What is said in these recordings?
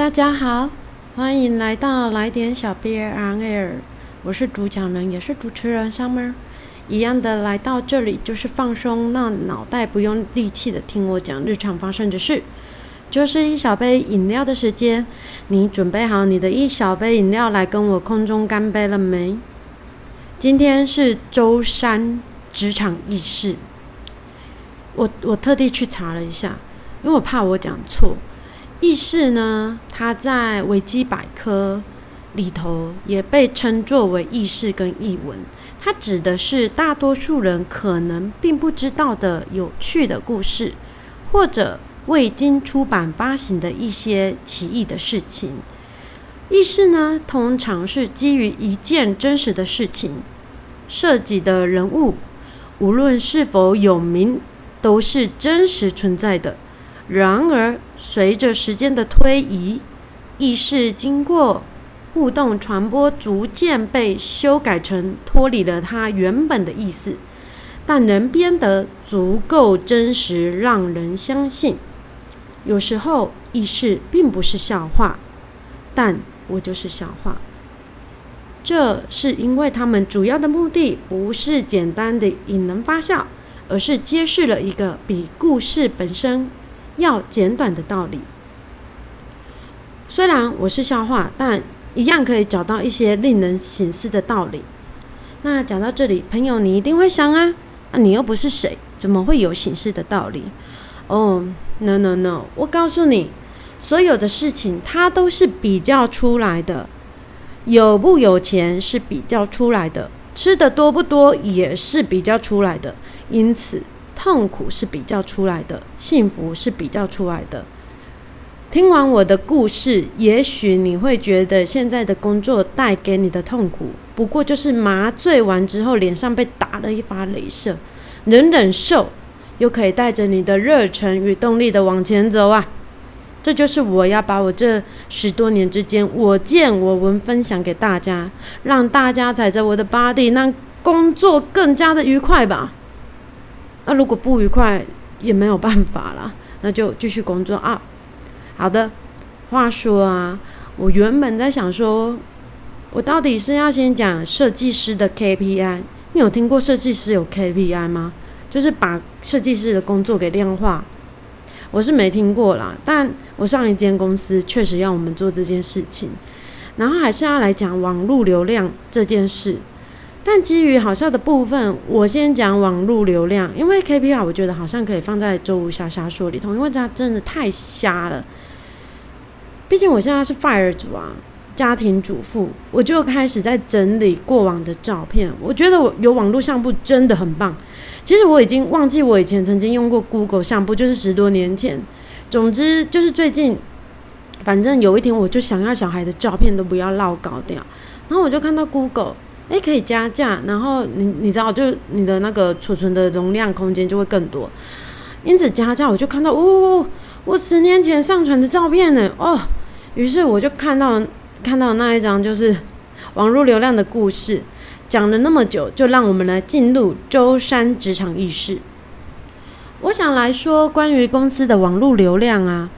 大家好，欢迎来到来点小 Beer on Air，我是主讲人，也是主持人 Summer。一样的来到这里就是放松，让脑袋不用力气的听我讲日常发生的事。就是一小杯饮料的时间，你准备好你的一小杯饮料来跟我空中干杯了没？今天是周三职场意识，我我特地去查了一下，因为我怕我讲错。意识呢，它在维基百科里头也被称作为意识跟译文，它指的是大多数人可能并不知道的有趣的故事，或者未经出版发行的一些奇异的事情。意识呢，通常是基于一件真实的事情，涉及的人物，无论是否有名，都是真实存在的。然而，随着时间的推移，意识经过互动传播，逐渐被修改成脱离了它原本的意思，但能编得足够真实，让人相信。有时候，意识并不是笑话，但我就是笑话。这是因为他们主要的目的不是简单的引人发笑，而是揭示了一个比故事本身。要简短的道理，虽然我是笑话，但一样可以找到一些令人醒思的道理。那讲到这里，朋友你一定会想啊，啊你又不是谁，怎么会有醒思的道理？哦，no no no，我告诉你，所有的事情它都是比较出来的，有不有钱是比较出来的，吃的多不多也是比较出来的，因此。痛苦是比较出来的，幸福是比较出来的。听完我的故事，也许你会觉得现在的工作带给你的痛苦，不过就是麻醉完之后脸上被打了一发镭射，能忍受，又可以带着你的热忱与动力的往前走啊！这就是我要把我这十多年之间我见我闻分享给大家，让大家踩着我的 body，让工作更加的愉快吧。那如果不愉快也没有办法了，那就继续工作啊。好的，话说啊，我原本在想说，我到底是要先讲设计师的 KPI。你有听过设计师有 KPI 吗？就是把设计师的工作给量化。我是没听过啦，但我上一间公司确实要我们做这件事情。然后还是要来讲网络流量这件事。但基于好笑的部分，我先讲网络流量，因为 KPI 我觉得好像可以放在周五瞎瞎说里头，因为它真的太瞎了。毕竟我现在是 fire 组啊，家庭主妇，我就开始在整理过往的照片。我觉得我有网络相簿真的很棒。其实我已经忘记我以前曾经用过 Google 相簿，就是十多年前。总之就是最近，反正有一天我就想要小孩的照片都不要落搞掉，然后我就看到 Google。哎，可以加价，然后你你知道，就你的那个储存的容量空间就会更多。因此加价，我就看到，哦，我十年前上传的照片呢，哦，于是我就看到看到那一张就是网络流量的故事，讲了那么久，就让我们来进入舟山职场意识。我想来说关于公司的网络流量啊，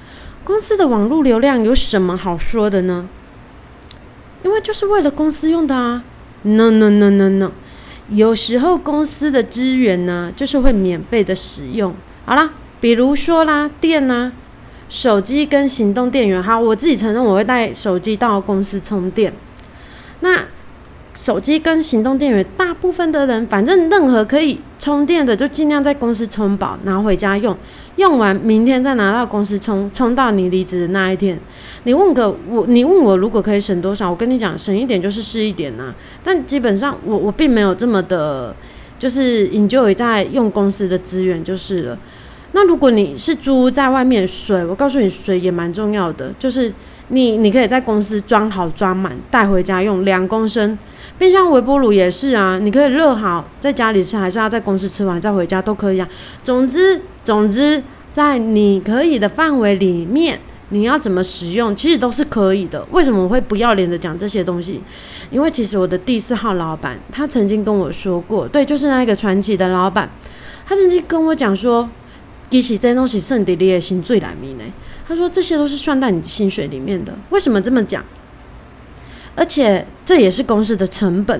公司的网络流量有什么好说的呢？因为就是为了公司用的啊。No no no no no，有时候公司的资源呢，就是会免费的使用。好啦，比如说啦，电啊，手机跟行动电源。好，我自己承认我会带手机到公司充电。那手机跟行动电源，大部分的人，反正任何可以充电的，就尽量在公司充饱，拿回家用。用完明天再拿到公司充，充到你离职的那一天。你问个我，你问我如果可以省多少？我跟你讲，省一点就是是一点呐。但基本上我我并没有这么的，就是 enjoy 在用公司的资源就是了。那如果你是租在外面水，我告诉你水也蛮重要的，就是你你可以在公司装好装满带回家用两公升。冰箱微波炉也是啊，你可以热好在家里吃，还是要在公司吃完再回家都可以啊。总之总之，在你可以的范围里面。你要怎么使用，其实都是可以的。为什么我会不要脸的讲这些东西？因为其实我的第四号老板，他曾经跟我说过，对，就是那个传奇的老板，他曾经跟我讲说，其实这东西剩底你的心最里面呢。他说这些都是算在你的薪水里面的。为什么这么讲？而且这也是公司的成本。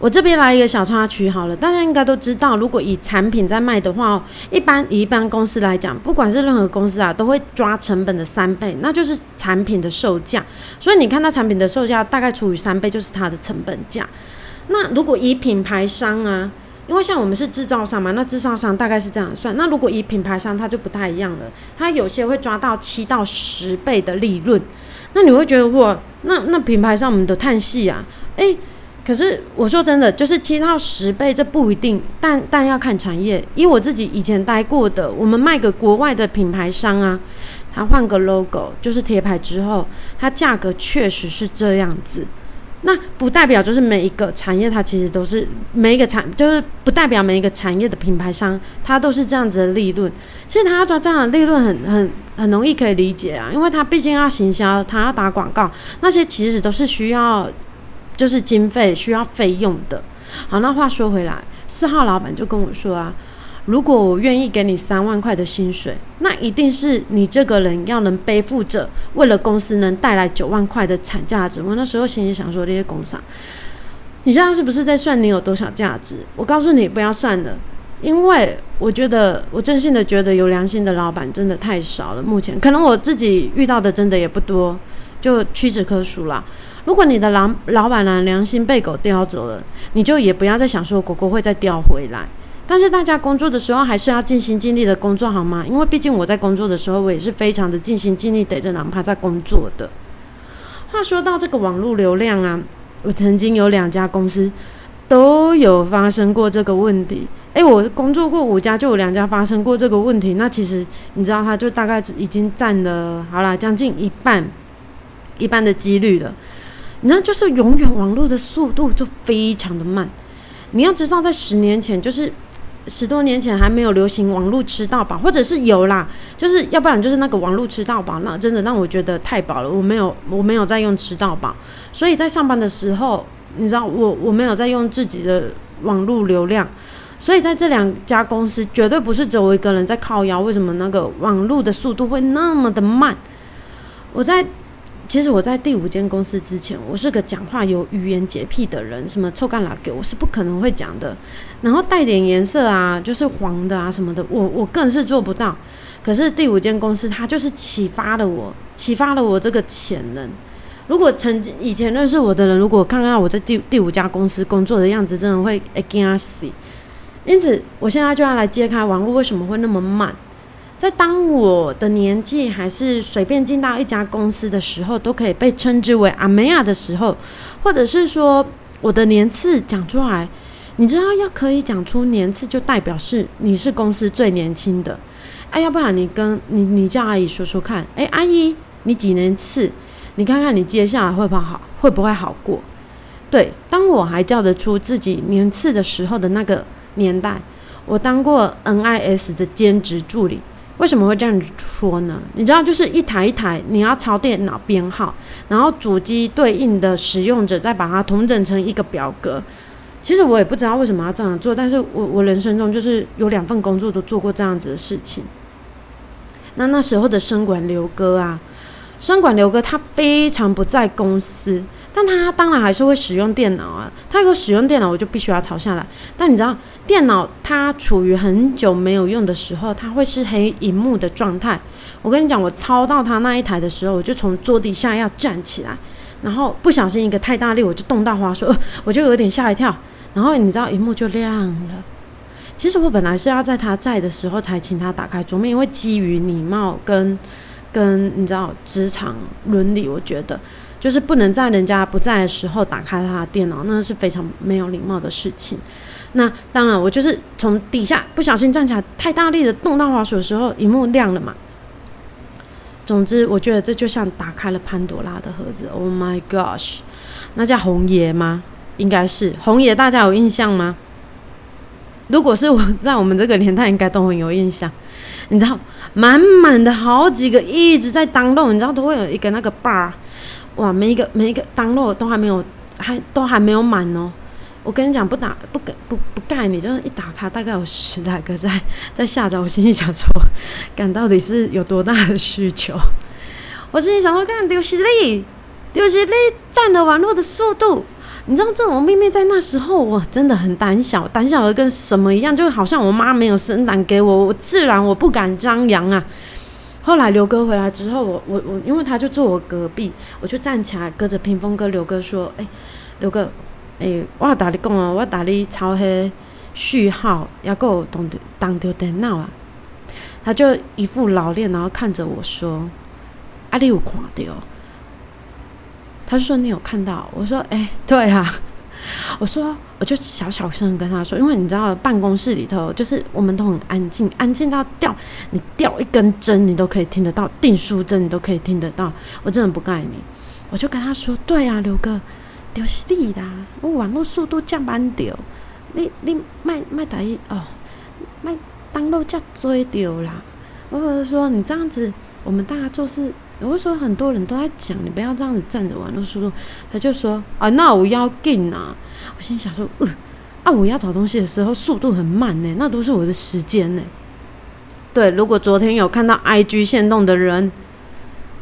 我这边来一个小插曲好了，大家应该都知道，如果以产品在卖的话，一般以一般公司来讲，不管是任何公司啊，都会抓成本的三倍，那就是产品的售价。所以你看它产品的售价大概除以三倍，就是它的成本价。那如果以品牌商啊，因为像我们是制造商嘛，那制造商大概是这样算。那如果以品牌商，它就不太一样了，它有些会抓到七到十倍的利润。那你会觉得哇，那那品牌商我们的叹息啊，诶。可是我说真的，就是七到十倍，这不一定，但但要看产业。以我自己以前待过的，我们卖给国外的品牌商啊，他换个 logo 就是贴牌之后，它价格确实是这样子。那不代表就是每一个产业它其实都是每一个产，就是不代表每一个产业的品牌商它都是这样子的利润。其实他要赚这样的利润很很很容易可以理解啊，因为他毕竟要行销，他要打广告，那些其实都是需要。就是经费需要费用的。好，那话说回来，四号老板就跟我说啊，如果我愿意给你三万块的薪水，那一定是你这个人要能背负着为了公司能带来九万块的产价值。我那时候心里想说，这些工厂，你现在是不是在算你有多少价值？我告诉你，不要算了，因为我觉得我真心的觉得有良心的老板真的太少了。目前可能我自己遇到的真的也不多，就屈指可数啦。如果你的老老板呢良心被狗叼走了，你就也不要再想说狗狗会再叼回来。但是大家工作的时候还是要尽心尽力的工作，好吗？因为毕竟我在工作的时候，我也是非常的尽心尽力逮着狼趴在工作的。话说到这个网络流量啊，我曾经有两家公司都有发生过这个问题。诶，我工作过五家，就有两家发生过这个问题。那其实你知道，它就大概已经占了好了将近一半一半的几率了。你知道，就是永远网络的速度就非常的慢。你要知道，在十年前，就是十多年前还没有流行网络吃到饱，或者是有啦，就是要不然就是那个网络吃到饱，那真的让我觉得太饱了。我没有，我没有在用吃到饱，所以在上班的时候，你知道，我我没有在用自己的网络流量，所以在这两家公司绝对不是只有我一个人在靠腰。为什么那个网络的速度会那么的慢？我在。其实我在第五间公司之前，我是个讲话有语言洁癖的人，什么臭干辣给我是不可能会讲的。然后带点颜色啊，就是黄的啊什么的，我我更是做不到。可是第五间公司，它就是启发了我，启发了我这个潜能。如果曾经以前认识我的人，如果看看我在第第五家公司工作的样子，真的会惊死。因此，我现在就要来揭开网络为什么会那么慢。在当我的年纪还是随便进到一家公司的时候，都可以被称之为阿梅亚的时候，或者是说我的年次讲出来，你知道要可以讲出年次，就代表是你是公司最年轻的。哎，要不然你跟你你叫阿姨说说看，哎，阿姨你几年次？你看看你接下来会不会好，会不会好过？对，当我还叫得出自己年次的时候的那个年代，我当过 NIS 的兼职助理。为什么会这样说呢？你知道，就是一台一台，你要抄电脑编号，然后主机对应的使用者再把它统整成一个表格。其实我也不知道为什么要这样做，但是我我人生中就是有两份工作都做过这样子的事情。那那时候的生管刘哥啊，生管刘哥他非常不在公司。但他当然还是会使用电脑啊，他如果使用电脑，我就必须要抄下来。但你知道，电脑它处于很久没有用的时候，它会是黑荧幕的状态。我跟你讲，我抄到他那一台的时候，我就从桌底下要站起来，然后不小心一个太大力，我就动到花说，我就有点吓一跳。然后你知道，荧幕就亮了。其实我本来是要在他在的时候才请他打开桌面，因为基于礼貌跟跟你知道职场伦理，我觉得。就是不能在人家不在的时候打开他的电脑，那是非常没有礼貌的事情。那当然，我就是从底下不小心站起来，太大力的动到滑鼠的时候，荧幕亮了嘛。总之，我觉得这就像打开了潘多拉的盒子。Oh my gosh！那叫红爷吗？应该是红爷，大家有印象吗？如果是我在我们这个年代，应该都很有印象。你知道，满满的好几个一直在当漏，你知道都会有一个那个 bar。哇，每一个每一个当落都还没有，还都还没有满哦。我跟你讲，不打不不不不盖，你就是一打开，大概有十来个在在下载。我心里想说，干到底是有多大的需求？我心里想说，干丢西力，丢西力占了网络的速度。你知道这种秘密在那时候，我真的很胆小，胆小的跟什么一样，就好像我妈没有生胆给我，我自然我不敢张扬啊。后来刘哥回来之后，我我我，因为他就坐我隔壁，我就站起来，隔着屏风跟刘哥说：“哎，刘哥。”诶，我打你讲哦，我打你抄迄序号，也够当当着电脑啊。他就一副老练，然后看着我说：“啊，你有看到？”他就说：“你有看到？”我说：“诶，对啊。”我说：“我就小小声跟他说，因为你知道办公室里头就是我们都很安静，安静到掉你掉一根针你都可以听得到，订书针你都可以听得到。我真的不盖你。”我就跟他说：“对啊，刘哥。”就是你啦，我网络速度降慢掉，你你卖卖打一哦，卖当路加追掉啦。我就说你这样子，我们大家做事，我会说很多人都在讲，你不要这样子站着网络速度。他就说啊，那我要进啊。我心想说，呃，啊，我要找东西的时候速度很慢呢，那都是我的时间呢。对，如果昨天有看到 IG 线动的人，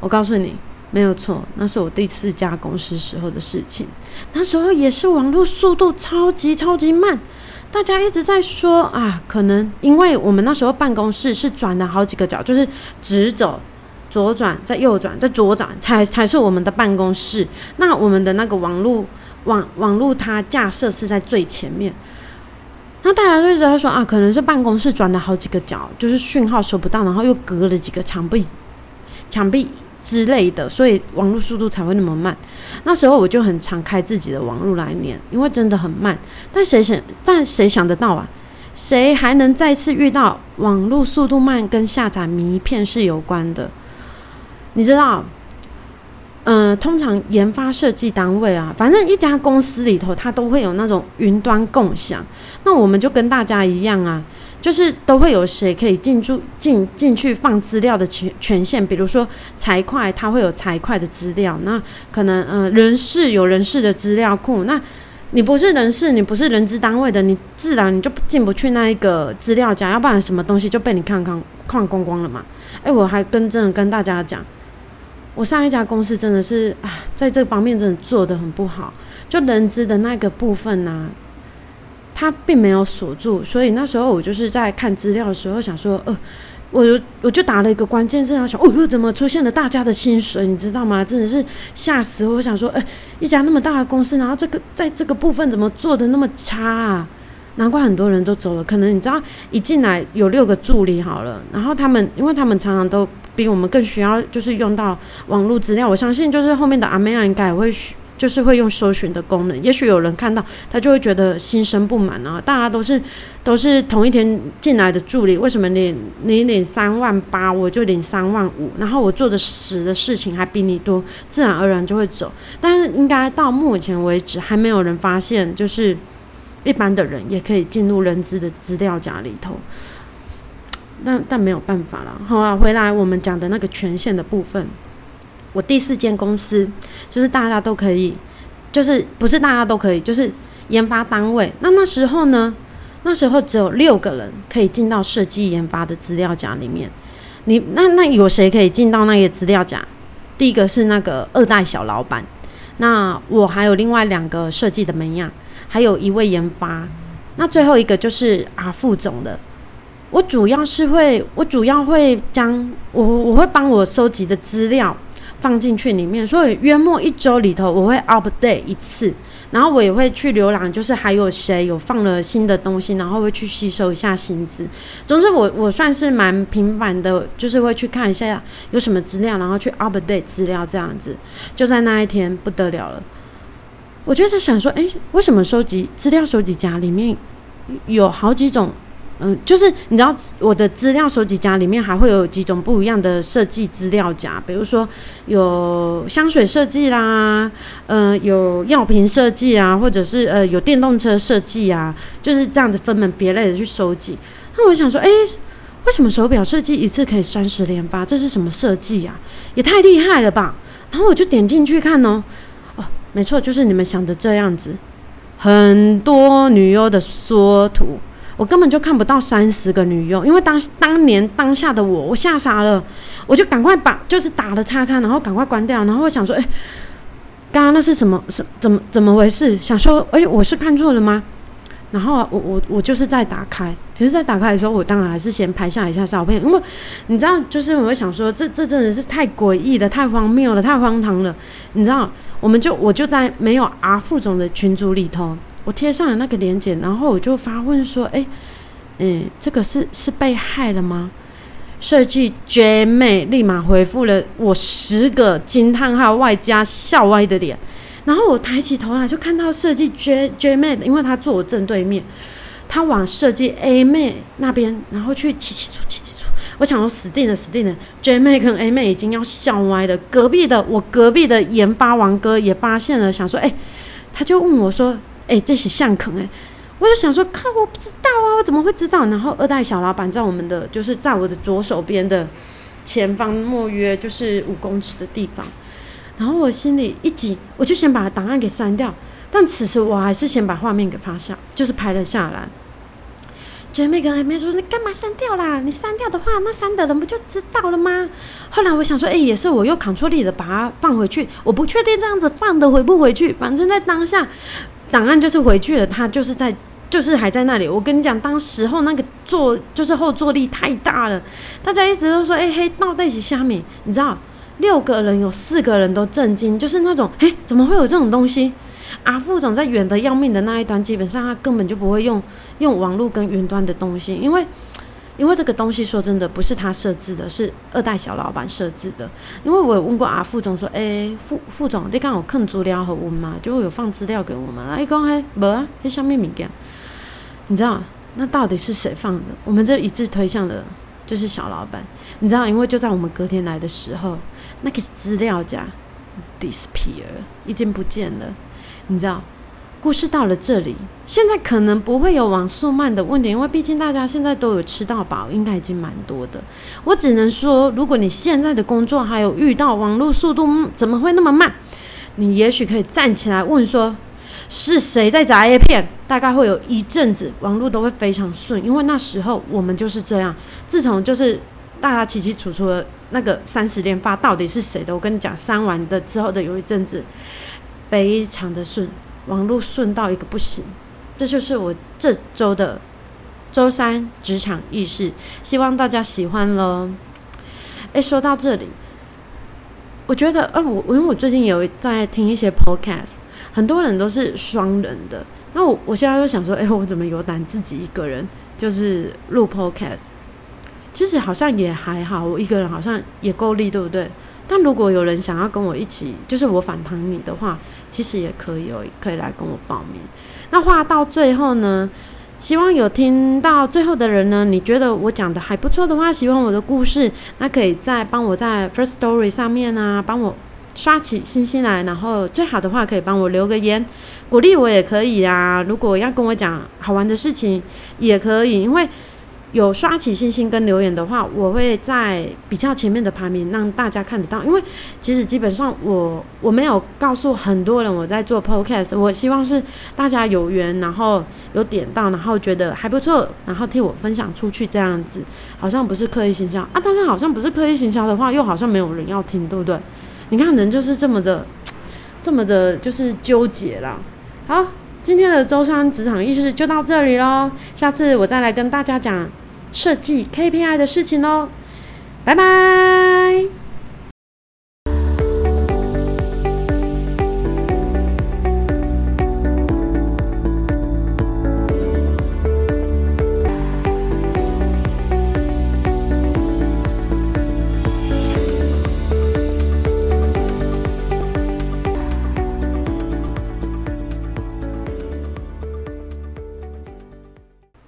我告诉你。没有错，那是我第四家公司时候的事情。那时候也是网络速度超级超级慢，大家一直在说啊，可能因为我们那时候办公室是转了好几个角，就是直走、左转、再右转、再左转，才才是我们的办公室。那我们的那个网络网网络它架设是在最前面。那大家就知道说啊，可能是办公室转了好几个角，就是讯号收不到，然后又隔了几个墙壁，墙壁。之类的，所以网络速度才会那么慢。那时候我就很常开自己的网络来连，因为真的很慢。但谁想，但谁想得到啊？谁还能再次遇到网络速度慢跟下载迷片是有关的？你知道，嗯，通常研发设计单位啊，反正一家公司里头，它都会有那种云端共享。那我们就跟大家一样啊。就是都会有谁可以进驻进进去放资料的权权限，比如说财会，它会有财会的资料，那可能呃人事有人事的资料库，那你不是人事，你不是人资单位的，你自然你就进不去那一个资料夹，要不然什么东西就被你看看看光光了嘛。哎，我还跟真的跟大家讲，我上一家公司真的是啊，在这方面真的做的很不好，就人资的那个部分呢。他并没有锁住，所以那时候我就是在看资料的时候想说，呃，我就我就打了一个关键字，然后想，哦，怎么出现了大家的薪水？你知道吗？真的是吓死我！我想说，哎，一家那么大的公司，然后这个在这个部分怎么做的那么差啊？难怪很多人都走了。可能你知道，一进来有六个助理好了，然后他们，因为他们常常都比我们更需要，就是用到网络资料。我相信，就是后面的阿美亚应该会。就是会用搜寻的功能，也许有人看到他就会觉得心生不满啊！大家都是都是同一天进来的助理，为什么你你领三万八，我就领三万五，然后我做的死的事情还比你多，自然而然就会走。但是应该到目前为止还没有人发现，就是一般的人也可以进入人资的资料夹里头。但但没有办法了，好啊，回来我们讲的那个权限的部分。我第四间公司就是大家都可以，就是不是大家都可以，就是研发单位。那那时候呢，那时候只有六个人可以进到设计研发的资料夹里面。你那那有谁可以进到那个资料夹？第一个是那个二代小老板，那我还有另外两个设计的门样，还有一位研发。那最后一个就是啊副总的。我主要是会，我主要会将我我会帮我收集的资料。放进去里面，所以约莫一周里头我会 update 一次，然后我也会去浏览，就是还有谁有放了新的东西，然后会去吸收一下薪资。总之，我我算是蛮频繁的，就是会去看一下有什么资料，然后去 update 资料这样子。就在那一天不得了了，我就在想说，哎，为什么收集资料收集夹里面有好几种？嗯，就是你知道我的资料收集夹里面还会有几种不一样的设计资料夹，比如说有香水设计啦，呃，有药品设计啊，或者是呃有电动车设计啊，就是这样子分门别类的去收集。那我想说，哎，为什么手表设计一次可以三十连发？这是什么设计呀？也太厉害了吧！然后我就点进去看哦，哦，没错，就是你们想的这样子。很多女优的缩图，我根本就看不到三十个女优，因为当当年当下的我，我吓傻了，我就赶快把就是打了叉叉，然后赶快关掉，然后我想说，哎，刚刚那是什么？是怎么怎么回事？想说，哎，我是看错了吗？然后我我我就是在打开，其实，在打开的时候，我当然还是先拍下一下照片，因为你知道，就是我想说，这这真的是太诡异了，太荒谬了，太荒唐了，你知道，我们就我就在没有阿副总的群组里头，我贴上了那个链接，然后我就发问说，哎，嗯，这个是是被害了吗？设计 J 妹立马回复了我十个惊叹号外加笑歪的脸。然后我抬起头来，就看到设计 J J 妹，因为她坐我正对面，她往设计 A 妹那边，然后去起起出起起出。我想说死定了，死定了！J 妹跟 A 妹已经要笑歪了。隔壁的我隔壁的研发王哥也发现了，想说，哎，他就问我说，哎，这是相坑哎？我就想说，靠，我不知道啊，我怎么会知道？然后二代小老板在我们的就是在我的左手边的前方，莫约就是五公尺的地方。然后我心里一紧，我就先把档案给删掉。但此时我还是先把画面给发下，就是拍了下来。姐妹跟妹妹说：“你干嘛删掉啦？你删掉的话，那删的人不就知道了吗？”后来我想说：“哎，也是，我又扛出力的把它放回去。我不确定这样子放的回不回去，反正在当下档案就是回去了，它就是在，就是还在那里。我跟你讲，当时候那个坐就是后坐力太大了，大家一直都说：‘哎，黑道在一起下面，你知道？’六个人有四个人都震惊，就是那种，哎，怎么会有这种东西？阿副总在远的要命的那一端，基本上他根本就不会用用网络跟云端的东西，因为因为这个东西说真的不是他设置的，是二代小老板设置的。因为我有问过阿副总说，哎，副副总，你刚好看资料和我们嘛，就会有放资料给我们。哎，讲嘿，没啊，那上面物件，你知道那到底是谁放的？我们这一致推向了就是小老板，你知道，因为就在我们隔天来的时候。那个资料夹 disappear 已经不见了，你知道？故事到了这里，现在可能不会有网速慢的问题，因为毕竟大家现在都有吃到饱，应该已经蛮多的。我只能说，如果你现在的工作还有遇到网络速度怎么会那么慢，你也许可以站起来问说是谁在砸 A 片？大概会有一阵子网络都会非常顺，因为那时候我们就是这样。自从就是大家起起楚楚的。那个三十连发到底是谁的？我跟你讲，删完的之后的有一阵子，非常的顺，网络顺到一个不行。这就是我这周的周三职场意识，希望大家喜欢喽。诶，说到这里，我觉得，呃，我因为我最近有在听一些 podcast，很多人都是双人的，那我我现在就想说，哎，我怎么有胆自己一个人就是录 podcast？其实好像也还好，我一个人好像也够力，对不对？但如果有人想要跟我一起，就是我反弹你的话，其实也可以哦，可以来跟我报名。那话到最后呢，希望有听到最后的人呢，你觉得我讲的还不错的话，喜欢我的故事，那可以再帮我在 First Story 上面啊，帮我刷起星星来，然后最好的话可以帮我留个言，鼓励我也可以啊。如果要跟我讲好玩的事情，也可以，因为。有刷起星星跟留言的话，我会在比较前面的排名让大家看得到。因为其实基本上我我没有告诉很多人我在做 podcast，我希望是大家有缘，然后有点到，然后觉得还不错，然后替我分享出去这样子，好像不是刻意行销啊。但是好像不是刻意行销的话，又好像没有人要听，对不对？你看人就是这么的，这么的，就是纠结啦。好。今天的周三职场意识就到这里喽，下次我再来跟大家讲设计 KPI 的事情喽，拜拜。